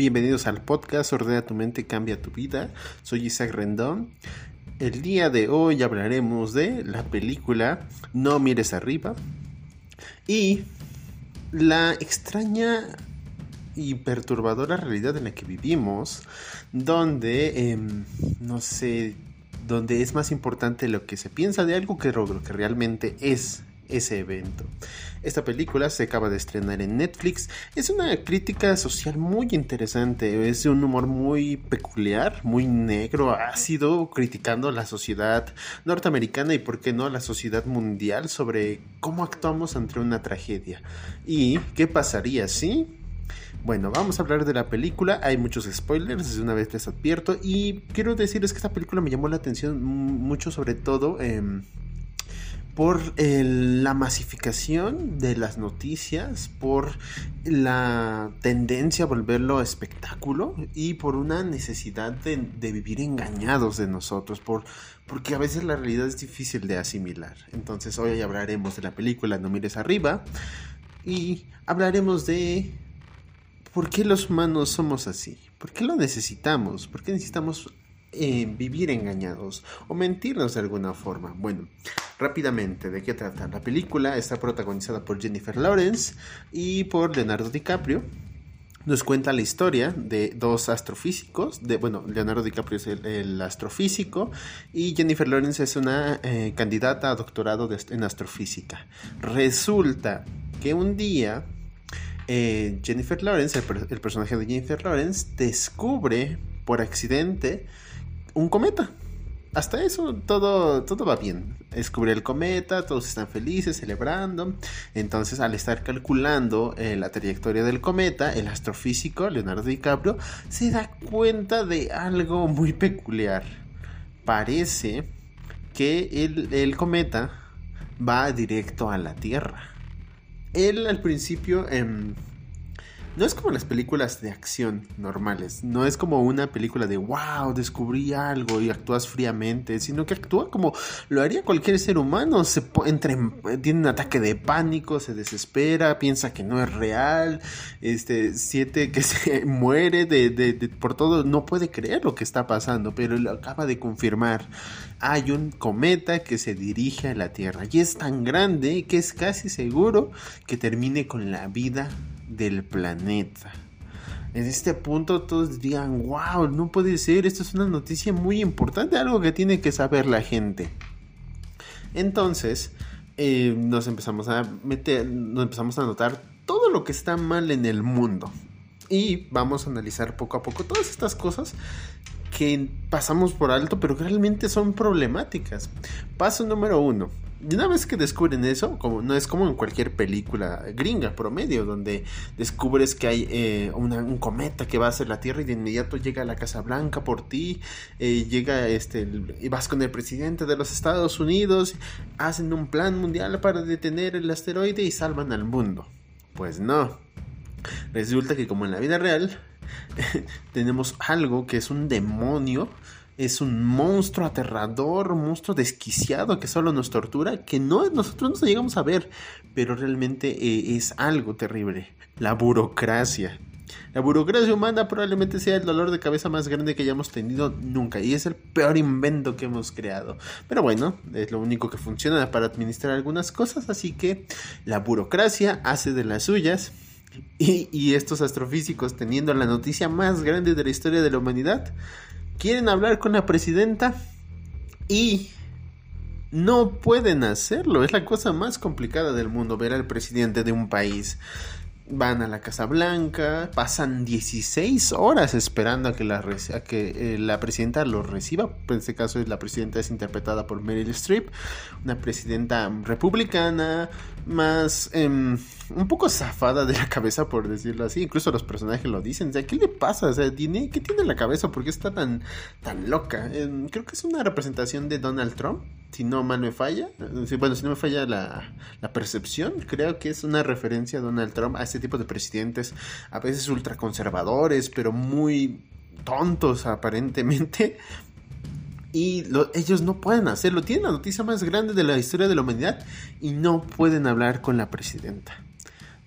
Bienvenidos al podcast Ordena tu mente, cambia tu vida. Soy Isaac Rendón. El día de hoy hablaremos de la película No mires arriba y la extraña y perturbadora realidad en la que vivimos, donde, em, no sé, donde es más importante lo que se piensa de algo que lo que realmente es ese evento. Esta película se acaba de estrenar en Netflix. Es una crítica social muy interesante. Es un humor muy peculiar, muy negro, ácido, criticando la sociedad norteamericana y, por qué no, la sociedad mundial sobre cómo actuamos ante una tragedia. ¿Y qué pasaría si bueno, vamos a hablar de la película. Hay muchos spoilers, desde una vez les advierto. Y quiero decirles que esta película me llamó la atención mucho, sobre todo. Em, por la masificación de las noticias, por la tendencia a volverlo espectáculo y por una necesidad de, vivir engañados de nosotros, por, porque a veces la realidad es difícil de asimilar. Entonces hoy hablaremos de la película No mires arriba y hablaremos de por qué los humanos somos así, por qué lo necesitamos, por qué necesitamos vivir engañados o mentirnos de alguna forma. Bueno, rápidamente, ¿de qué trata? La película está protagonizada por Jennifer Lawrence y por Leonardo DiCaprio. Nos cuenta la historia de dos astrofísicos, de, bueno, Leonardo DiCaprio es el, astrofísico y Jennifer Lawrence es una eh, candidata a doctorado en astrofísica. Resulta que un día eh, Jennifer Lawrence, el personaje de Jennifer Lawrence, descubre por accidente un cometa. Hasta eso todo, todo va bien. Descubre el cometa, todos están felices, celebrando. Entonces, al estar calculando eh, la trayectoria del cometa, el astrofísico Leonardo DiCaprio se da cuenta de algo muy peculiar. Parece que el, el cometa va directo a la Tierra. Él al principio... Em, no es como las películas de acción normales, no es como una película de wow, descubrí algo y actúas fríamente, sino que actúa como lo haría cualquier ser humano, se entre, tiene un ataque de pánico, se desespera, piensa que no es real, este, siente que se muere de, de, por todo, no puede creer lo que está pasando, pero lo acaba de confirmar. Hay un cometa que se dirige a la Tierra y es tan grande que es casi seguro que termine con la vida del planeta. En este punto todos dirían, wow, no puede ser, esto es una noticia muy importante, algo que tiene que saber la gente. Entonces, eh, nos empezamos a meter, nos empezamos a notar todo lo que está mal en el mundo. Y vamos a analizar poco a poco todas estas cosas que pasamos por alto, pero que realmente son problemáticas. Paso número uno. Y una vez que descubren eso, como no es como en cualquier película gringa promedio, donde descubres que hay eh, un cometa que va a ser la Tierra y de inmediato llega a la Casa Blanca por ti, eh, llega este, y vas con el presidente de los Estados Unidos, hacen un plan mundial para detener el asteroide y salvan al mundo. Pues no. Resulta que como en la vida real, tenemos algo que es un demonio es un monstruo aterrador, un monstruo desquiciado que solo nos tortura, que no nosotros no llegamos a ver, pero realmente eh, es algo terrible. La burocracia. La burocracia humana probablemente sea el dolor de cabeza más grande que hayamos tenido nunca y es el peor invento que hemos creado. Pero bueno, es lo único que funciona para administrar algunas cosas, así que la burocracia hace de las suyas. Y, y estos astrofísicos teniendo la noticia más grande de la historia de la humanidad, quieren hablar con la presidenta y no pueden hacerlo. Es la cosa más complicada del mundo ver al presidente de un país van a la Casa Blanca, pasan 16 horas esperando a que la, eh, presidenta los reciba. En este caso, la presidenta es interpretada por Meryl Streep, una presidenta republicana, más em, un poco zafada de la cabeza, por decirlo así. Incluso los personajes lo dicen. ¿qué le pasa? O sea, ¿tiene, ¿qué tiene en la cabeza? ¿Por qué está tan, tan loca? Creo que es una representación de Donald Trump si no mal me falla, bueno, si no me falla la, la, percepción, creo que es una referencia a Donald Trump, a este tipo de presidentes, a veces ultraconservadores, pero muy tontos aparentemente. Y ellos no pueden hacerlo. Tienen la noticia más grande de la historia de la humanidad y no pueden hablar con la presidenta.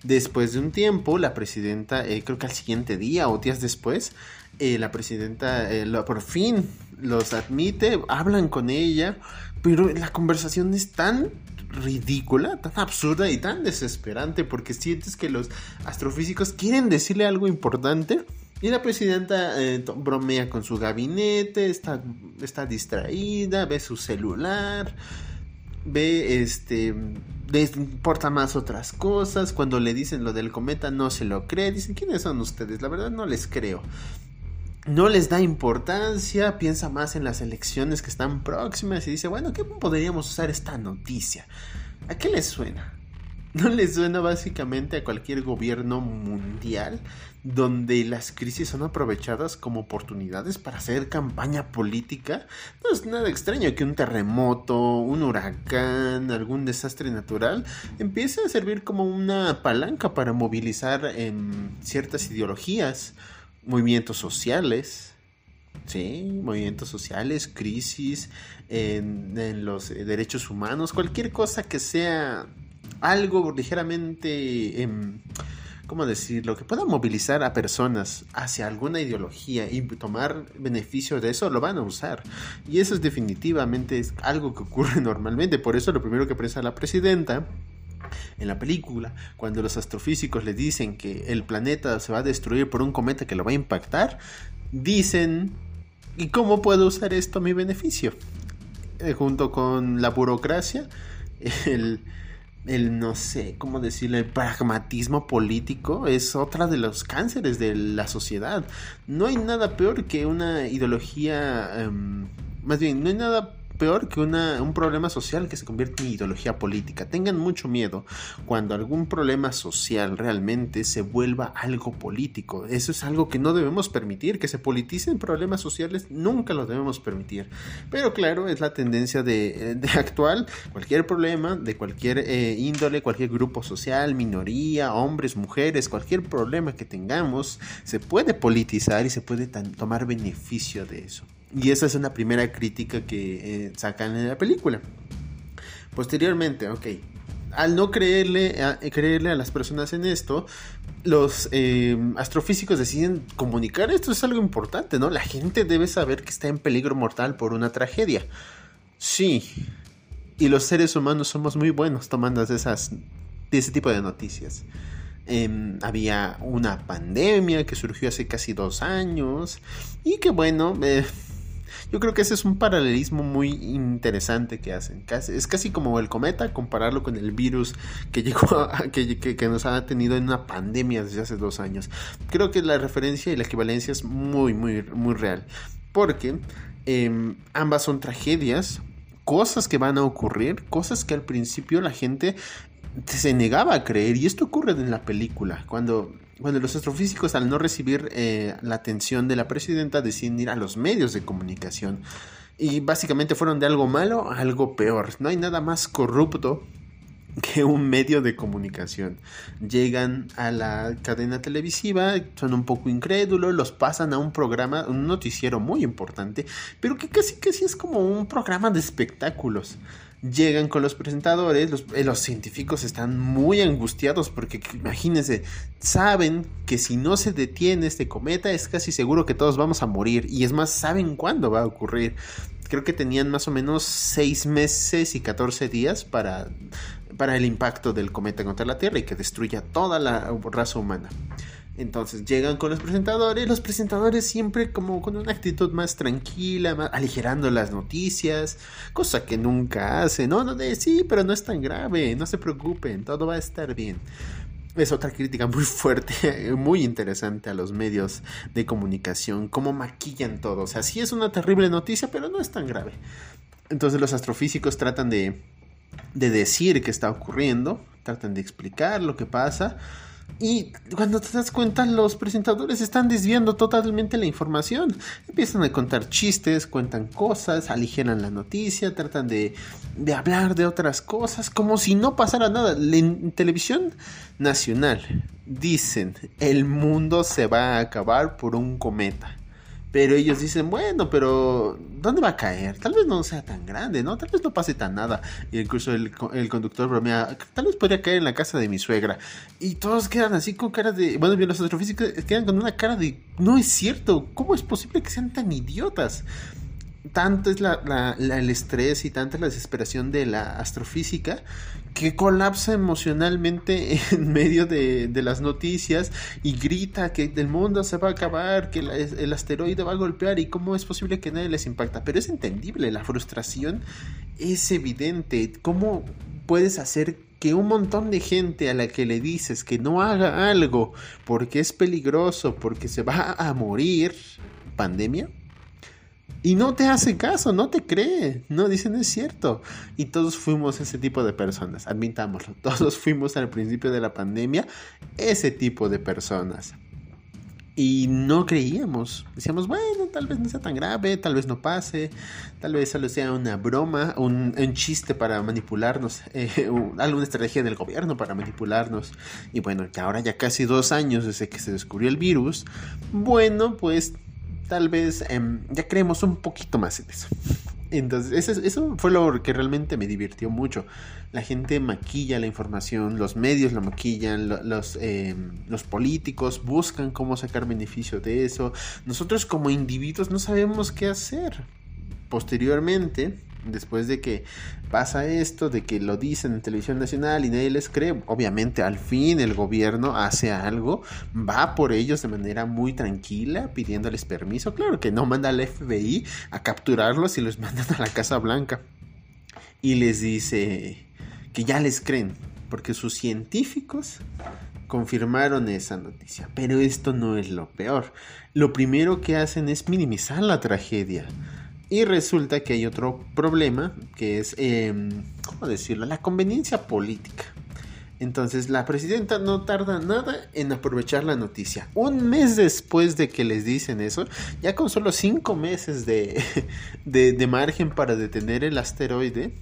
Después de un tiempo, la presidenta, eh, creo que al siguiente día o días después, eh, la presidenta eh, por fin los admite, hablan con ella, pero la conversación es tan ridícula, tan absurda y tan desesperante porque sientes que los astrofísicos quieren decirle algo importante y la presidenta bromea con su gabinete, está, está distraída, ve su celular ve este les importa más otras cosas. Cuando le dicen lo del cometa no se lo cree. Dicen quiénes son ustedes la verdad no les creo. No les da importancia. Piensa más en las elecciones que están próximas y dice bueno qué podríamos usar esta noticia a qué les suena ¿No les suena básicamente a cualquier gobierno mundial donde las crisis son aprovechadas como oportunidades para hacer campaña política? No es nada extraño que un terremoto, un huracán, algún desastre natural empiece a servir como una palanca para movilizar en ciertas ideologías, movimientos sociales. Sí, movimientos sociales, crisis en, en los derechos humanos, cualquier cosa que sea algo ligeramente, em, ¿cómo decirlo?, que pueda movilizar a personas hacia alguna ideología y tomar beneficio de eso, lo van a usar. Y eso es definitivamente algo que ocurre normalmente. Por eso lo primero que piensa la presidenta en la película, cuando los astrofísicos le dicen que el planeta se va a destruir por un cometa que lo va a impactar, dicen, ¿y cómo puedo usar esto a mi beneficio? Eh, junto con la burocracia, el el no sé cómo decirlo, el pragmatismo político es otra de los cánceres de la sociedad. No hay nada peor que una ideología, em, más bien, no hay nada peor que un problema social que se convierte en ideología política. Tengan mucho miedo cuando algún problema social realmente se vuelva algo político. Eso es algo que no debemos permitir, que se politicen problemas sociales, nunca lo debemos permitir. Pero claro, es la tendencia de, actual. Cualquier problema de cualquier eh, índole, cualquier grupo social, minoría, hombres, mujeres, cualquier problema que tengamos, se puede politizar y se puede tomar beneficio de eso. Y esa es una primera crítica que eh, sacan en la película. Posteriormente, ok, al no creerle a, creerle a las personas en esto, los eh, astrofísicos deciden comunicar esto es algo importante, ¿no? La gente debe saber que está en peligro mortal por una tragedia. Sí. Y los seres humanos somos muy buenos tomando esas, ese tipo de noticias. Em, había una pandemia que surgió hace casi dos años y que bueno, eh, yo creo que ese es un paralelismo muy interesante que hacen. Es casi como el cometa, compararlo con el virus que llegó que, nos ha tenido en una pandemia desde hace dos años. Creo que la referencia y la equivalencia es muy, muy, muy real. Porque em, ambas son tragedias, cosas que van a ocurrir, cosas que al principio la gente se negaba a creer. Y esto ocurre en la película, cuando bueno, los astrofísicos al no recibir eh, la atención de la presidenta deciden ir a los medios de comunicación. Y básicamente fueron de algo malo a algo peor. No hay nada más corrupto que un medio de comunicación. Llegan a la cadena televisiva, son un poco incrédulos, los pasan a un programa, un noticiero muy importante, pero que casi casi es como un programa de espectáculos llegan con los presentadores, los, eh, los, científicos están muy angustiados porque imagínense, saben que si no se detiene este cometa es casi seguro que todos vamos a morir y es más, saben cuándo va a ocurrir. Creo que tenían más o menos 6 meses y 14 días para, para el impacto del cometa contra la Tierra y que destruya toda la raza humana. Entonces llegan con los presentadores, los presentadores siempre como con una actitud más tranquila, aligerando las noticias, cosa que nunca hacen, no, no, de sí, pero no es tan grave, no se preocupen, todo va a estar bien. Es otra crítica muy fuerte, muy interesante a los medios de comunicación, cómo maquillan todo, o sea, sí es una terrible noticia, pero no es tan grave. Entonces los astrofísicos tratan de, de decir qué está ocurriendo, tratan de explicar lo que pasa, y cuando te das cuenta, los presentadores están desviando totalmente la información. Empiezan a contar chistes, cuentan cosas, aligeran la noticia, tratan de, de hablar de otras cosas, como si no pasara nada. En televisión nacional dicen, el mundo se va a acabar por un cometa. Pero ellos dicen, bueno, pero ¿dónde va a caer? Tal vez no sea tan grande, ¿no? Tal vez no pase tan nada. Y incluso el, el conductor bromea, tal vez podría caer en la casa de mi suegra. Y todos quedan así con cara de, bueno, bien los astrofísicos quedan con una cara de, no es cierto, ¿cómo es posible que sean tan idiotas? tanto es la, el estrés y tanta la desesperación de la astrofísica que colapsa emocionalmente en medio de, las noticias y grita que el mundo se va a acabar, que el asteroide va a golpear y cómo es posible que nadie les impacta. Pero es entendible, la frustración es evidente. ¿Cómo puedes hacer que un montón de gente a la que le dices que no haga algo porque es peligroso, porque se va a morir, pandemia? Y no te hace caso, no te cree, no dicen es cierto. Y todos fuimos ese tipo de personas, admitámoslo. Todos fuimos al principio de la pandemia ese tipo de personas. Y no creíamos. Decíamos, bueno, tal vez no sea tan grave, tal vez no pase, tal vez solo sea una broma, un, chiste para manipularnos, eh, alguna estrategia del gobierno para manipularnos. Y bueno, que ahora ya casi dos años desde que se descubrió el virus, bueno, pues tal vez em, ya creemos un poquito más en eso. Entonces, eso, fue lo que realmente me divirtió mucho. La gente maquilla la información, los medios la maquillan, los, em, los políticos buscan cómo sacar beneficio de eso. Nosotros como individuos no sabemos qué hacer. Posteriormente, después de que pasa esto, de que lo dicen en televisión nacional y nadie les cree, obviamente al fin el gobierno hace algo, va por ellos de manera muy tranquila, pidiéndoles permiso, claro que no manda al FBI a capturarlos y los mandan a la Casa Blanca. Y les dice que ya les creen, porque sus científicos confirmaron esa noticia. Pero esto no es lo peor. Lo primero que hacen es minimizar la tragedia. Y resulta que hay otro problema que es, em, ¿cómo decirlo? La conveniencia política. Entonces la presidenta no tarda nada en aprovechar la noticia. Un mes después de que les dicen eso, ya con solo cinco meses de, de margen para detener el asteroide,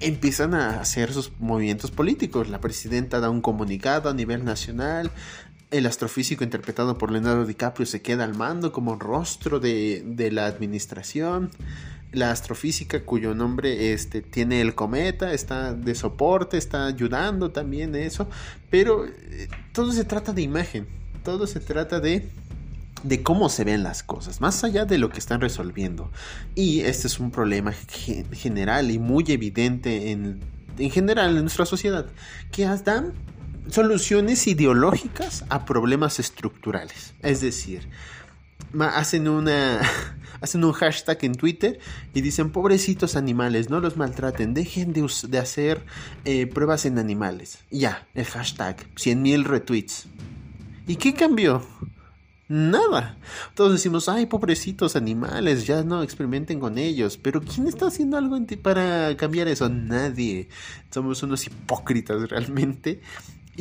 empiezan a hacer sus movimientos políticos. La presidenta da un comunicado a nivel nacional, el astrofísico interpretado por Leonardo DiCaprio se queda al mando como rostro de, la administración. La astrofísica cuyo nombre este, tiene el cometa, está de soporte, está ayudando también eso. Pero eh, todo se trata de imagen, todo se trata de de cómo se ven las cosas, más allá de lo que están resolviendo. Y este es un problema general y muy evidente en, en general en nuestra sociedad, que dan soluciones ideológicas a problemas estructurales. Es decir, hacen una hacen un hashtag en Twitter y dicen pobrecitos animales, no los maltraten, dejen de, de hacer eh, pruebas en animales. Ya, el hashtag, 100.000 retweets. ¿Y qué cambió? Nada. Todos decimos, ay, pobrecitos animales, ya no experimenten con ellos. Pero ¿quién está haciendo algo para cambiar eso? Nadie. Somos unos hipócritas realmente.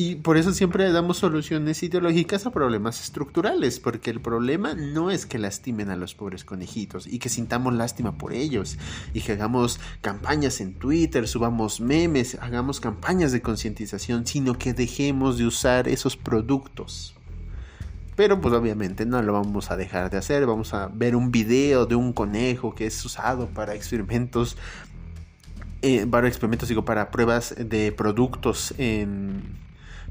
Y por eso siempre damos soluciones ideológicas a problemas estructurales, porque el problema no es que lastimen a los pobres conejitos y que sintamos lástima por ellos y que hagamos campañas en Twitter, subamos memes, hagamos campañas de concientización, sino que dejemos de usar esos productos. Pero pues obviamente no lo vamos a dejar de hacer, vamos a ver un video de un conejo que es usado para experimentos eh, para experimentos, digo, para pruebas de productos en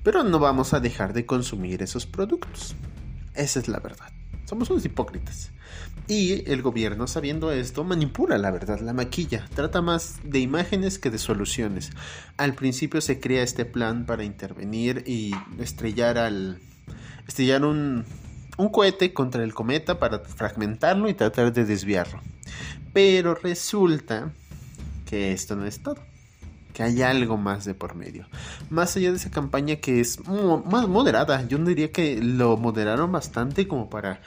pero no vamos a dejar de consumir esos productos. Esa es la verdad. Somos unos hipócritas. Y el gobierno, sabiendo esto, manipula la verdad, la maquilla, trata más de imágenes que de soluciones. Al principio se crea este plan para intervenir y estrellar al. estrellar un, un cohete contra el cometa para fragmentarlo y tratar de desviarlo. Pero resulta que esto no es todo que hay algo más de por medio. Más allá de esa campaña que es más moderada, yo diría que lo moderaron bastante como para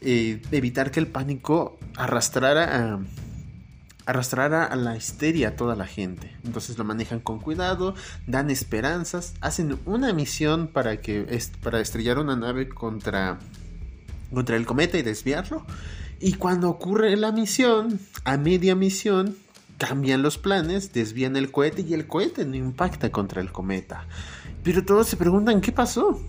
eh, evitar que el pánico arrastrara a, arrastrara a la histeria a toda la gente. Entonces lo manejan con cuidado, dan esperanzas, hacen una misión para que para estrellar una nave contra contra el cometa y desviarlo. Y cuando ocurre la misión, a media misión, cambian los planes, desvían el cohete y el cohete no impacta contra el cometa. Pero todos se preguntan qué pasó.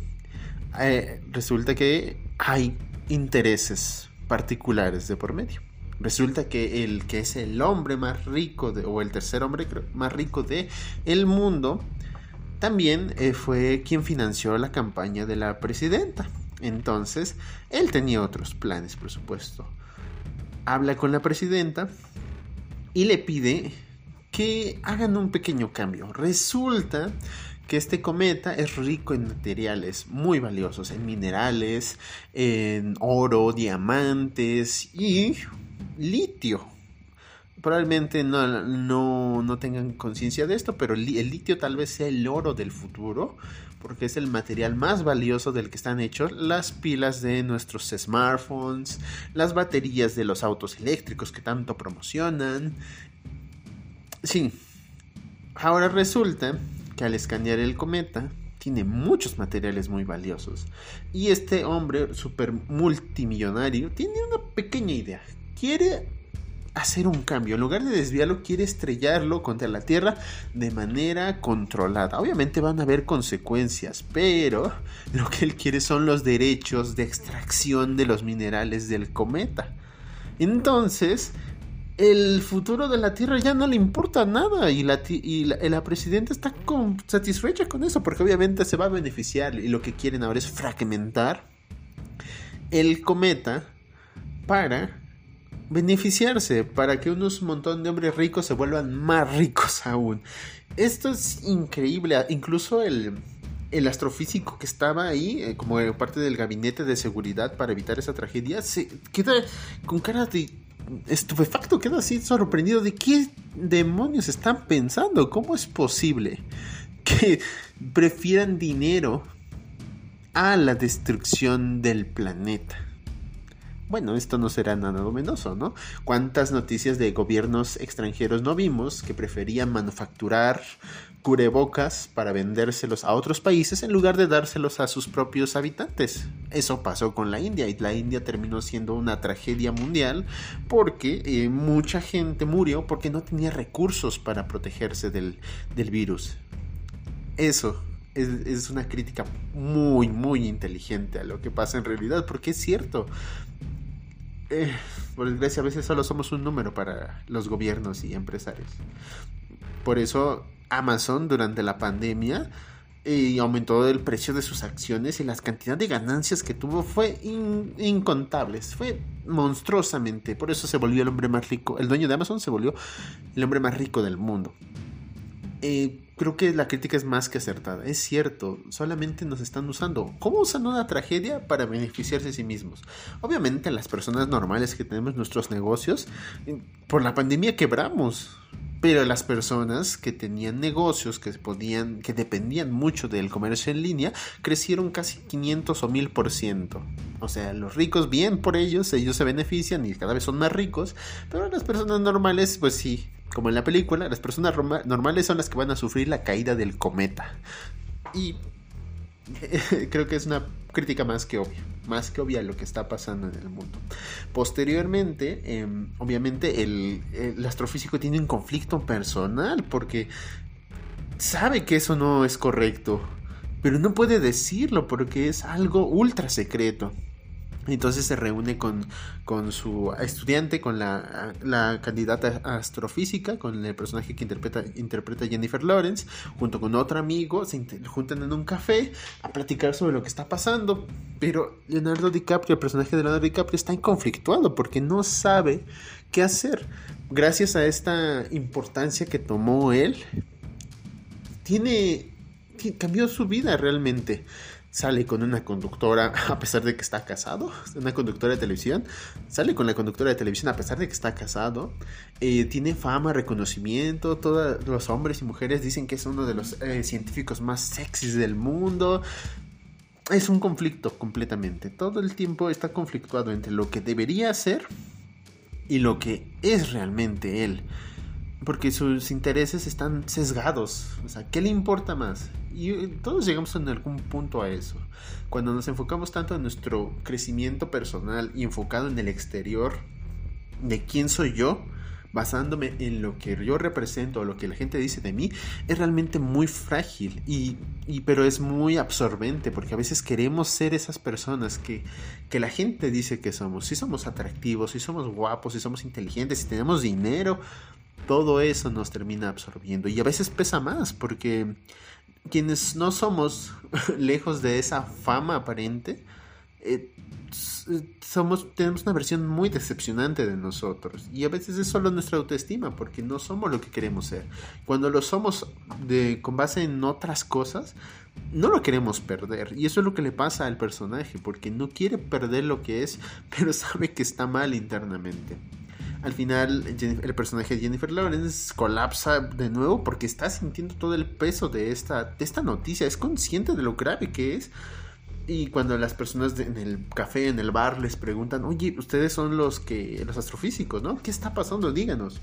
Eh, resulta que hay intereses particulares de por medio. Resulta que el que es el hombre más rico o el tercer hombre más rico de el mundo también eh, fue quien financió la campaña de la presidenta. Entonces, él tenía otros planes, por supuesto. Habla con la presidenta y le pide que hagan un pequeño cambio. Resulta que este cometa es rico en materiales muy valiosos, en minerales, en oro, diamantes y litio. Probablemente no, no, tengan conciencia de esto, pero el, litio tal vez sea el oro del futuro, porque es el material más valioso del que están hechos las pilas de nuestros smartphones, las baterías de los autos eléctricos que tanto promocionan. Sí, ahora resulta que al escanear el cometa tiene muchos materiales muy valiosos. Y este hombre super multimillonario tiene una pequeña idea. Quiere hacer un cambio. En lugar de desviarlo, quiere estrellarlo contra la Tierra de manera controlada. Obviamente van a haber consecuencias, pero lo que él quiere son los derechos de extracción de los minerales del cometa. Entonces, el futuro de la Tierra ya no le importa nada y la, y la, presidenta está satisfecha con eso porque obviamente se va a beneficiar y lo que quieren ahora es fragmentar el cometa para beneficiarse, para que unos montón de hombres ricos se vuelvan más ricos aún. Esto es increíble, incluso el, el astrofísico que estaba ahí, eh, como parte del gabinete de seguridad para evitar esa tragedia, se queda con cara de estupefacto, queda así sorprendido de qué demonios están pensando, cómo es posible que prefieran dinero a la destrucción del planeta. Bueno, esto no será nada luminoso, ¿no? ¿Cuántas noticias de gobiernos extranjeros no vimos que preferían manufacturar cubrebocas para vendérselos a otros países en lugar de dárselos a sus propios habitantes. Eso pasó con la India y la India terminó siendo una tragedia mundial porque eh, mucha gente murió porque no tenía recursos para protegerse del, virus. Eso es, una crítica muy, muy inteligente a lo que pasa en realidad, porque es cierto. Eh, por desgracia, a veces solo somos un número para los gobiernos y empresarios. Por eso Amazon durante la pandemia y aumentó el precio de sus acciones y las cantidades de ganancias que tuvo fue incontables, fue monstruosamente. Por eso se volvió el hombre más rico. El dueño de Amazon se volvió el hombre más rico del mundo. Eh, creo que la crítica es más que acertada. Es cierto, solamente nos están usando. ¿Cómo usan una tragedia para beneficiarse a sí mismos? Obviamente las personas normales que tenemos nuestros negocios, eh, por la pandemia quebramos. Pero las personas que tenían negocios, que podían, que dependían mucho del comercio en línea, crecieron casi 500 o 1000 por ciento. O sea, los ricos, bien por ellos, ellos se benefician y cada vez son más ricos. Pero las personas normales, pues sí, como en la película, las personas normales son las que van a sufrir la caída del cometa. Y creo que es una crítica más que obvia, más que obvia lo que está pasando en el mundo. Posteriormente, em, obviamente, el, el, astrofísico tiene un conflicto personal porque sabe que eso no es correcto, pero no puede decirlo porque es algo ultra secreto. Entonces se reúne con, con su estudiante, con la, la, candidata astrofísica, con el personaje que interpreta, interpreta Jennifer Lawrence, junto con otro amigo, se juntan en un café a platicar sobre lo que está pasando. Pero Leonardo DiCaprio, el personaje de Leonardo DiCaprio, está inconflictuado porque no sabe qué hacer. Gracias a esta importancia que tomó él, tiene, cambió su vida realmente sale con una conductora a pesar de que está casado, una conductora de televisión, sale con la conductora de televisión a pesar de que está casado, eh, tiene fama, reconocimiento, todos los hombres y mujeres dicen que es uno de los eh, científicos más sexys del mundo. Es un conflicto completamente, todo el tiempo está conflictuado entre lo que debería ser y lo que es realmente él porque sus intereses están sesgados. O sea, ¿qué le importa más? Y todos llegamos en algún punto a eso. Cuando nos enfocamos tanto en nuestro crecimiento personal y enfocado en el exterior, de quién soy yo, basándome en lo que yo represento o lo que la gente dice de mí, es realmente muy frágil y, pero es muy absorbente porque a veces queremos ser esas personas que, que la gente dice que somos. Si somos atractivos, si somos guapos, si somos inteligentes, si tenemos dinero, todo eso nos termina absorbiendo y a veces pesa más porque quienes no somos lejos de esa fama aparente, eh, somos, tenemos una versión muy decepcionante de nosotros y a veces es solo nuestra autoestima porque no somos lo que queremos ser. Cuando lo somos de, con base en otras cosas, no lo queremos perder y eso es lo que le pasa al personaje porque no quiere perder lo que es, pero sabe que está mal internamente. Al final, el personaje de Jennifer Lawrence colapsa de nuevo porque está sintiendo todo el peso de esta, de esta noticia, es consciente de lo grave que es y cuando las personas en el café, en el bar, les preguntan, oye, ustedes son los que, los astrofísicos, ¿no? ¿Qué está pasando? Díganos.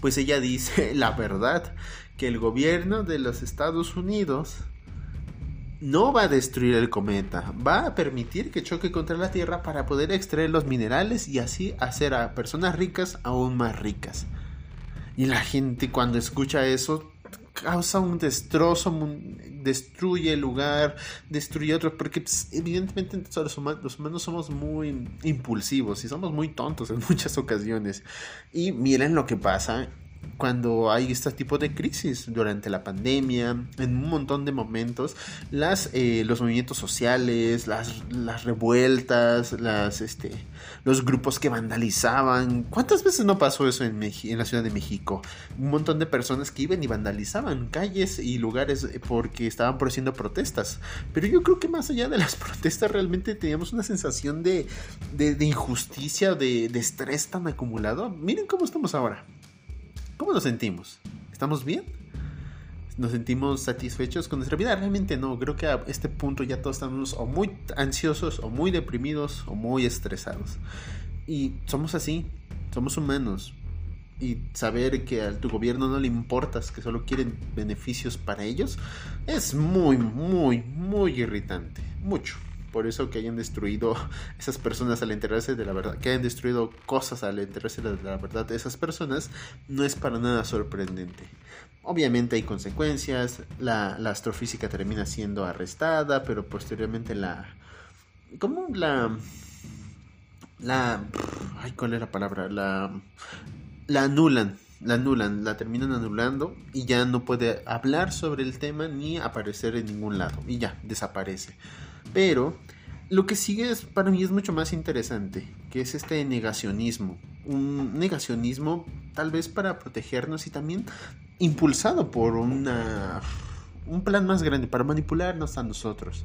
Pues ella dice la verdad, que el gobierno de los Estados Unidos no va a destruir el cometa, va a permitir que choque contra la Tierra para poder extraer los minerales y así hacer a personas ricas aún más ricas. Y la gente cuando escucha eso causa un destrozo, destruye el lugar, destruye otro, porque pues, evidentemente los humanos, somos muy impulsivos y somos muy tontos en muchas ocasiones. Y miren lo que pasa cuando hay este tipo de crisis durante la pandemia, en un montón de momentos, las, eh, los movimientos sociales, las, las revueltas, las, este, los grupos que vandalizaban. ¿Cuántas veces no pasó eso en, en la Ciudad de México? Un montón de personas que iban y vandalizaban calles y lugares porque estaban produciendo protestas. Pero yo creo que más allá de las protestas realmente teníamos una sensación de, de, injusticia, de estrés tan acumulado. Miren cómo estamos ahora. ¿Cómo nos sentimos? ¿Estamos bien? ¿Nos sentimos satisfechos con nuestra vida? Realmente no. Creo que a este punto ya todos estamos o muy ansiosos, o muy deprimidos, o muy estresados. Y somos así. Somos humanos. Y saber que a tu gobierno no le importas, que solo quieren beneficios para ellos, es muy, muy, muy irritante. Mucho por eso que hayan destruido esas personas al enterarse de la verdad, que hayan destruido cosas al enterarse de la verdad de esas personas, no es para nada sorprendente. Obviamente hay consecuencias, la, astrofísica termina siendo arrestada, pero posteriormente la... ¿Cómo la... La... Ay, ¿cuál es la palabra? La... La anulan, la anulan, la terminan anulando y ya no puede hablar sobre el tema ni aparecer en ningún lado y ya desaparece. Pero lo que sigue es, para mí es mucho más interesante, que es este negacionismo. Un negacionismo tal vez para protegernos y también impulsado por una, un plan más grande, para manipularnos a nosotros.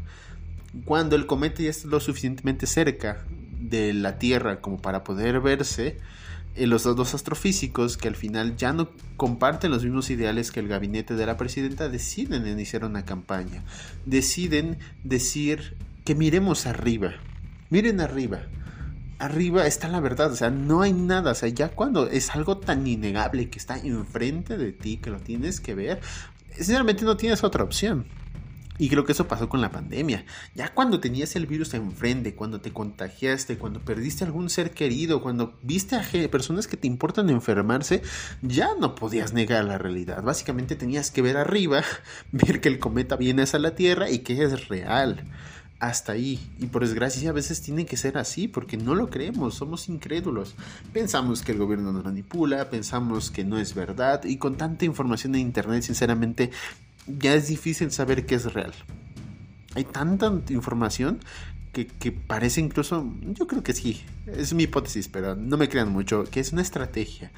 Cuando el cometa ya está lo suficientemente cerca de la Tierra como para poder verse, eh, los dos astrofísicos que al final ya no comparten los mismos ideales que el gabinete de la presidenta deciden iniciar una campaña. Deciden decir que miremos arriba. Miren arriba. Arriba está la verdad, o sea, no hay nada, o sea, ya cuando es algo tan innegable que está enfrente de ti, que lo tienes que ver, sinceramente no tienes otra opción. Y creo que eso pasó con la pandemia. Ya cuando tenías el virus enfrente, cuando te contagiaste, cuando perdiste algún ser querido, cuando viste a personas que te importan enfermarse, ya no podías negar la realidad. Básicamente tenías que ver arriba, ver que el cometa viene hacia la Tierra y que es real. Hasta ahí. Y por desgracia a veces tiene que ser así porque no lo creemos, somos incrédulos. Pensamos que el gobierno nos manipula, pensamos que no es verdad y con tanta información en Internet sinceramente ya es difícil saber qué es real. Hay tanta información que, que, parece incluso, yo creo que sí, es mi hipótesis, pero no me crean mucho, que es una estrategia.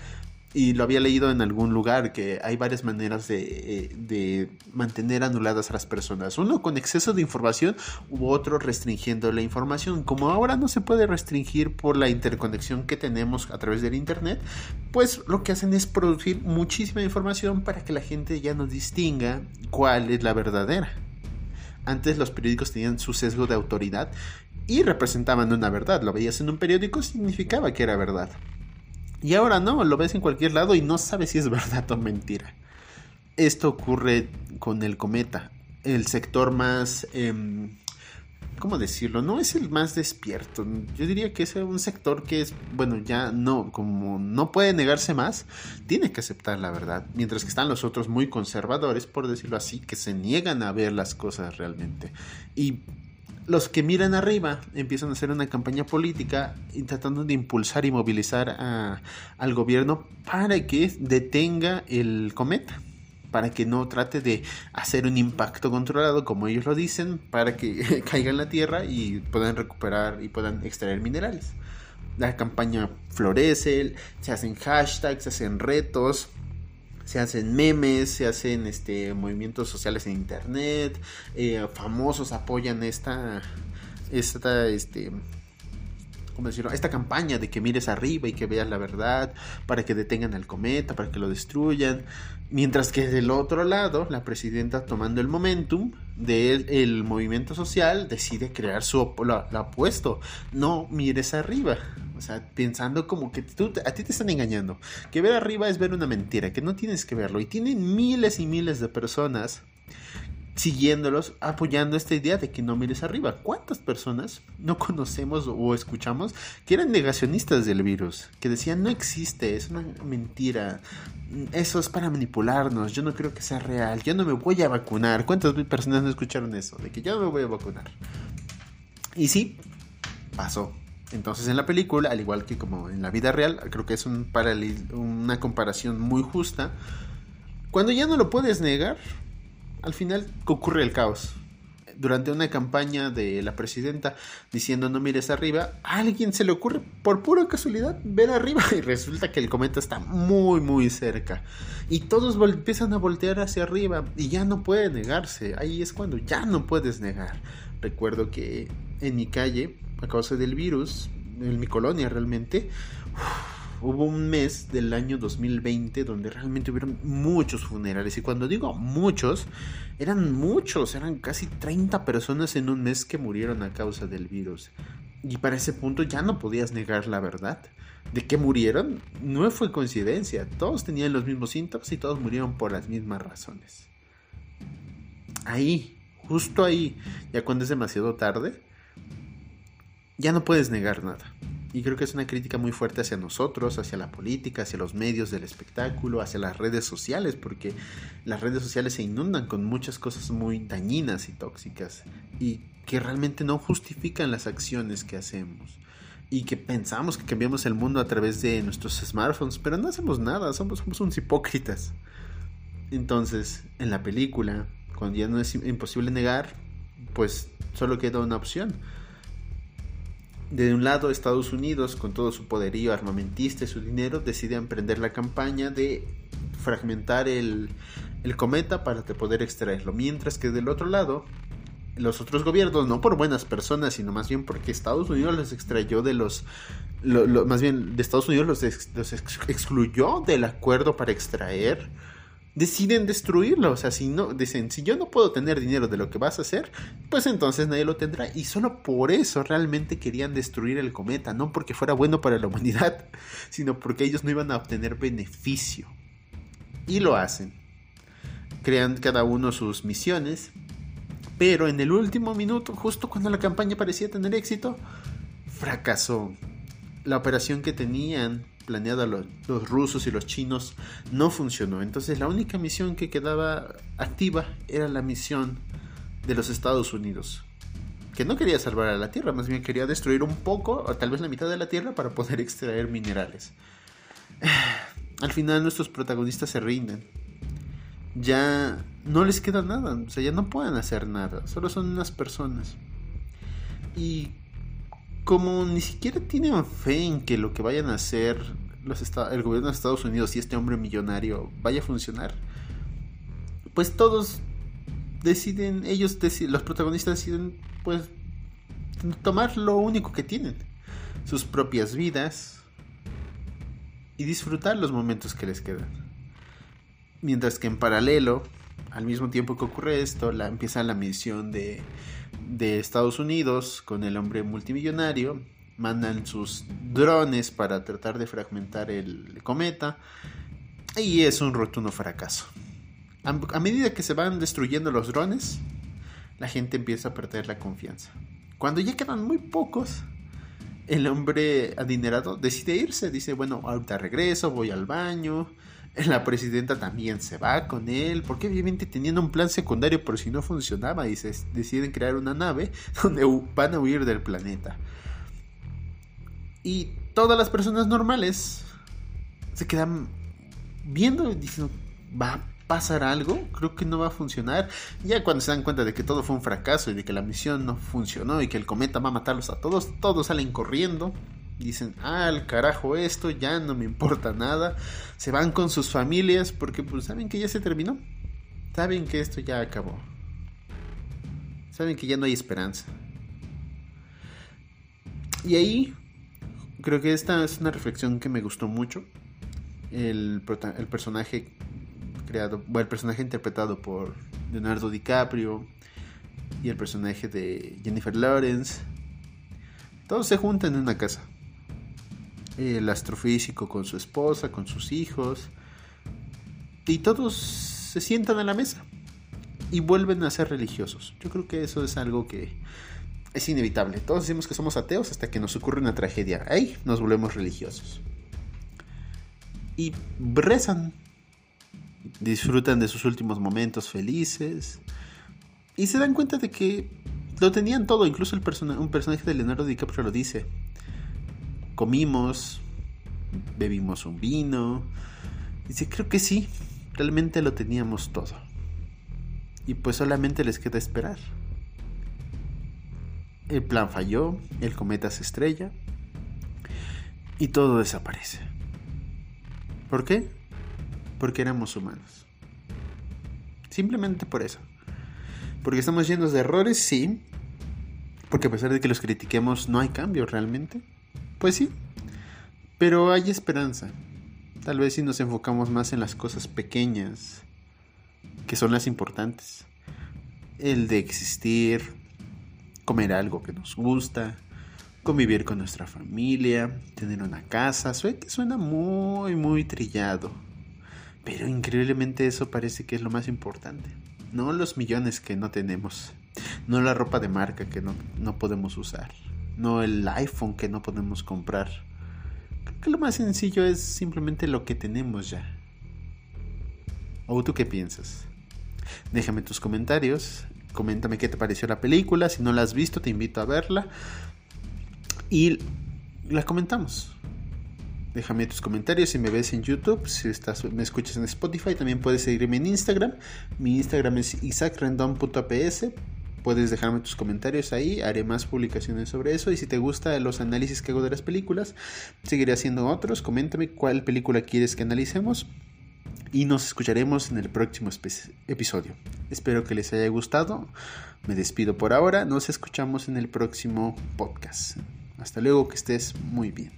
Y lo había leído en algún lugar que hay varias maneras de, eh, de mantener anuladas a las personas. Uno con exceso de información u otro restringiendo la información. Como ahora no se puede restringir por la interconexión que tenemos a través del Internet, pues lo que hacen es producir muchísima información para que la gente ya no distinga cuál es la verdadera. Antes los periódicos tenían su sesgo de autoridad y representaban una verdad. Lo veías en un periódico significaba que era verdad. Y ahora no, lo ves en cualquier lado y no sabes si es verdad o mentira. Esto ocurre con el cometa, el sector más, em, ¿cómo decirlo? No es el más despierto. Yo diría que es un sector que es, bueno, ya no, como no puede negarse más, tiene que aceptar la verdad. Mientras que están los otros muy conservadores, por decirlo así, que se niegan a ver las cosas realmente. Y los que miran arriba empiezan a hacer una campaña política tratando de impulsar y movilizar al gobierno para que detenga el cometa para que no trate de hacer un impacto controlado como ellos lo dicen, para que caiga en la tierra y puedan recuperar y puedan extraer minerales. La campaña florece, se hacen hashtags, se hacen retos, se hacen memes, se hacen este, movimientos sociales en internet, eh, famosos apoyan esta, esta, este, ¿cómo decirlo? Esta campaña de que mires arriba y que veas la verdad, para que detengan al cometa, para que lo destruyan. Mientras que del otro lado, la presidenta tomando el momentum del movimiento social decide crear su opuesto. No mires arriba. O sea, pensando como que tú, a ti te están engañando. Que ver arriba es ver una mentira, que no tienes que verlo. Y tienen miles y miles de personas siguiéndolos, apoyando esta idea de que no mires arriba. ¿Cuántas personas no conocemos o escuchamos que eran negacionistas del virus? Que decían no existe, es una mentira, eso es para manipularnos, yo no creo que sea real, yo no me voy a vacunar. ¿Cuántas personas no escucharon eso? De que yo no me voy a vacunar. Y sí, pasó. Entonces en la película, al igual que como en la vida real, creo que es un una comparación muy justa. Cuando ya no lo puedes negar, al final ocurre el caos. Durante una campaña de la presidenta diciendo no mires arriba, a alguien se le ocurre por pura casualidad ver arriba y resulta que el cometa está muy muy cerca. Y todos empiezan a voltear hacia arriba y ya no puede negarse. Ahí es cuando ya no puedes negar. Recuerdo que en mi calle, a causa del virus, en mi colonia realmente, hubo un mes del año 2020 donde realmente hubieron muchos funerales. Y cuando digo muchos, eran muchos, eran casi 30 personas en un mes que murieron a causa del virus. Y para ese punto ya no podías negar la verdad. De que murieron no fue coincidencia. Todos tenían los mismos síntomas y todos murieron por las mismas razones. Ahí, justo ahí, ya cuando es demasiado tarde, ya no puedes negar nada. Y creo que es una crítica muy fuerte hacia nosotros, hacia la política, hacia los medios del espectáculo, hacia las redes sociales, porque las redes sociales se inundan con muchas cosas muy dañinas y tóxicas y que realmente no justifican las acciones que hacemos. Y que pensamos que cambiamos el mundo a través de nuestros smartphones, pero no hacemos nada, somos, somos unos hipócritas. Entonces, en la película, cuando ya no es imposible negar, pues solo queda una opción de un lado, Estados Unidos, con todo su poderío armamentista y su dinero, decide emprender la campaña de fragmentar el, cometa para poder extraerlo. Mientras que del otro lado, los otros gobiernos, no por buenas personas, sino más bien porque Estados Unidos los extrayó de los... más bien, de Estados Unidos los excluyó del acuerdo para extraer deciden destruirlo. O sea, si no, dicen, si yo no puedo tener dinero de lo que vas a hacer, pues entonces nadie lo tendrá. Y solo por eso realmente querían destruir el cometa, no porque fuera bueno para la humanidad, sino porque ellos no iban a obtener beneficio. Y lo hacen. Crean cada uno sus misiones. Pero en el último minuto, justo cuando la campaña parecía tener éxito, fracasó. La operación que tenían planeada los, los, rusos y los chinos no funcionó. Entonces la única misión que quedaba activa era la misión de los Estados Unidos. Que no quería salvar a la Tierra, más bien quería destruir un poco, o tal vez la mitad de la Tierra, para poder extraer minerales. Al final nuestros protagonistas se rinden. Ya no les queda nada, o sea, ya no pueden hacer nada, solo son unas personas. Y como ni siquiera tienen fe en que lo que vayan a hacer los el gobierno de Estados Unidos y este hombre millonario vaya a funcionar, pues todos deciden, ellos los protagonistas deciden, pues, tomar lo único que tienen, sus propias vidas y disfrutar los momentos que les quedan. Mientras que en paralelo, al mismo tiempo que ocurre esto, la, empieza la misión de de Estados Unidos con el hombre multimillonario. Mandan sus drones para tratar de fragmentar el cometa. Y es un rotundo fracaso. A, medida que se van destruyendo los drones, la gente empieza a perder la confianza. Cuando ya quedan muy pocos, el hombre adinerado decide irse. Dice, bueno, ahorita regreso, voy al baño. La presidenta también se va con él, porque obviamente tenían un plan secundario por si no funcionaba y se deciden crear una nave donde van a huir del planeta. Y todas las personas normales se quedan viendo y diciendo, va a pasar algo, creo que no va a funcionar. Ya cuando se dan cuenta de que todo fue un fracaso y de que la misión no funcionó y que el cometa va a matarlos a todos, todos salen corriendo dicen, ah, al carajo esto, ya no me importa nada. Se van con sus familias porque pues saben que ya se terminó. Saben que esto ya acabó. Saben que ya no hay esperanza. Y ahí creo que esta es una reflexión que me gustó mucho. El, el personaje creado, bueno, el personaje interpretado por Leonardo DiCaprio y el personaje de Jennifer Lawrence. Todos se juntan en una casa el astrofísico con su esposa, con sus hijos, y todos se sientan a la mesa y vuelven a ser religiosos. Yo creo que eso es algo que es inevitable. Todos decimos que somos ateos hasta que nos ocurre una tragedia. Ahí nos volvemos religiosos. Y rezan, disfrutan de sus últimos momentos felices y se dan cuenta de que lo tenían todo. Incluso el un personaje de Leonardo DiCaprio lo dice comimos, bebimos un vino. Dice, creo que sí, realmente lo teníamos todo. Y pues solamente les queda esperar. El plan falló, el cometa se estrella y todo desaparece. ¿Por qué? Porque éramos humanos. Simplemente por eso. Porque estamos llenos de errores, sí. Porque a pesar de que los critiquemos, no hay cambio realmente. Pues sí, pero hay esperanza. Tal vez si nos enfocamos más en las cosas pequeñas, que son las importantes. El de existir, comer algo que nos gusta, convivir con nuestra familia, tener una casa. Suena muy, muy trillado. Pero increíblemente eso parece que es lo más importante. No los millones que no tenemos. No la ropa de marca que no, no podemos usar no el iPhone que no podemos comprar. Creo que lo más sencillo es simplemente lo que tenemos ya. ¿O tú qué piensas? Déjame tus comentarios, coméntame qué te pareció la película, si no la has visto te invito a verla y la comentamos. Déjame tus comentarios si me ves en YouTube, si estás, me escuchas en Spotify, también puedes seguirme en Instagram. Mi Instagram es isaacrendon.ps puedes dejarme tus comentarios ahí, haré más publicaciones sobre eso y si te gusta los análisis que hago de las películas, seguiré haciendo otros, coméntame cuál película quieres que analicemos y nos escucharemos en el próximo episodio. Espero que les haya gustado, me despido por ahora, nos escuchamos en el próximo podcast. Hasta luego, que estés muy bien.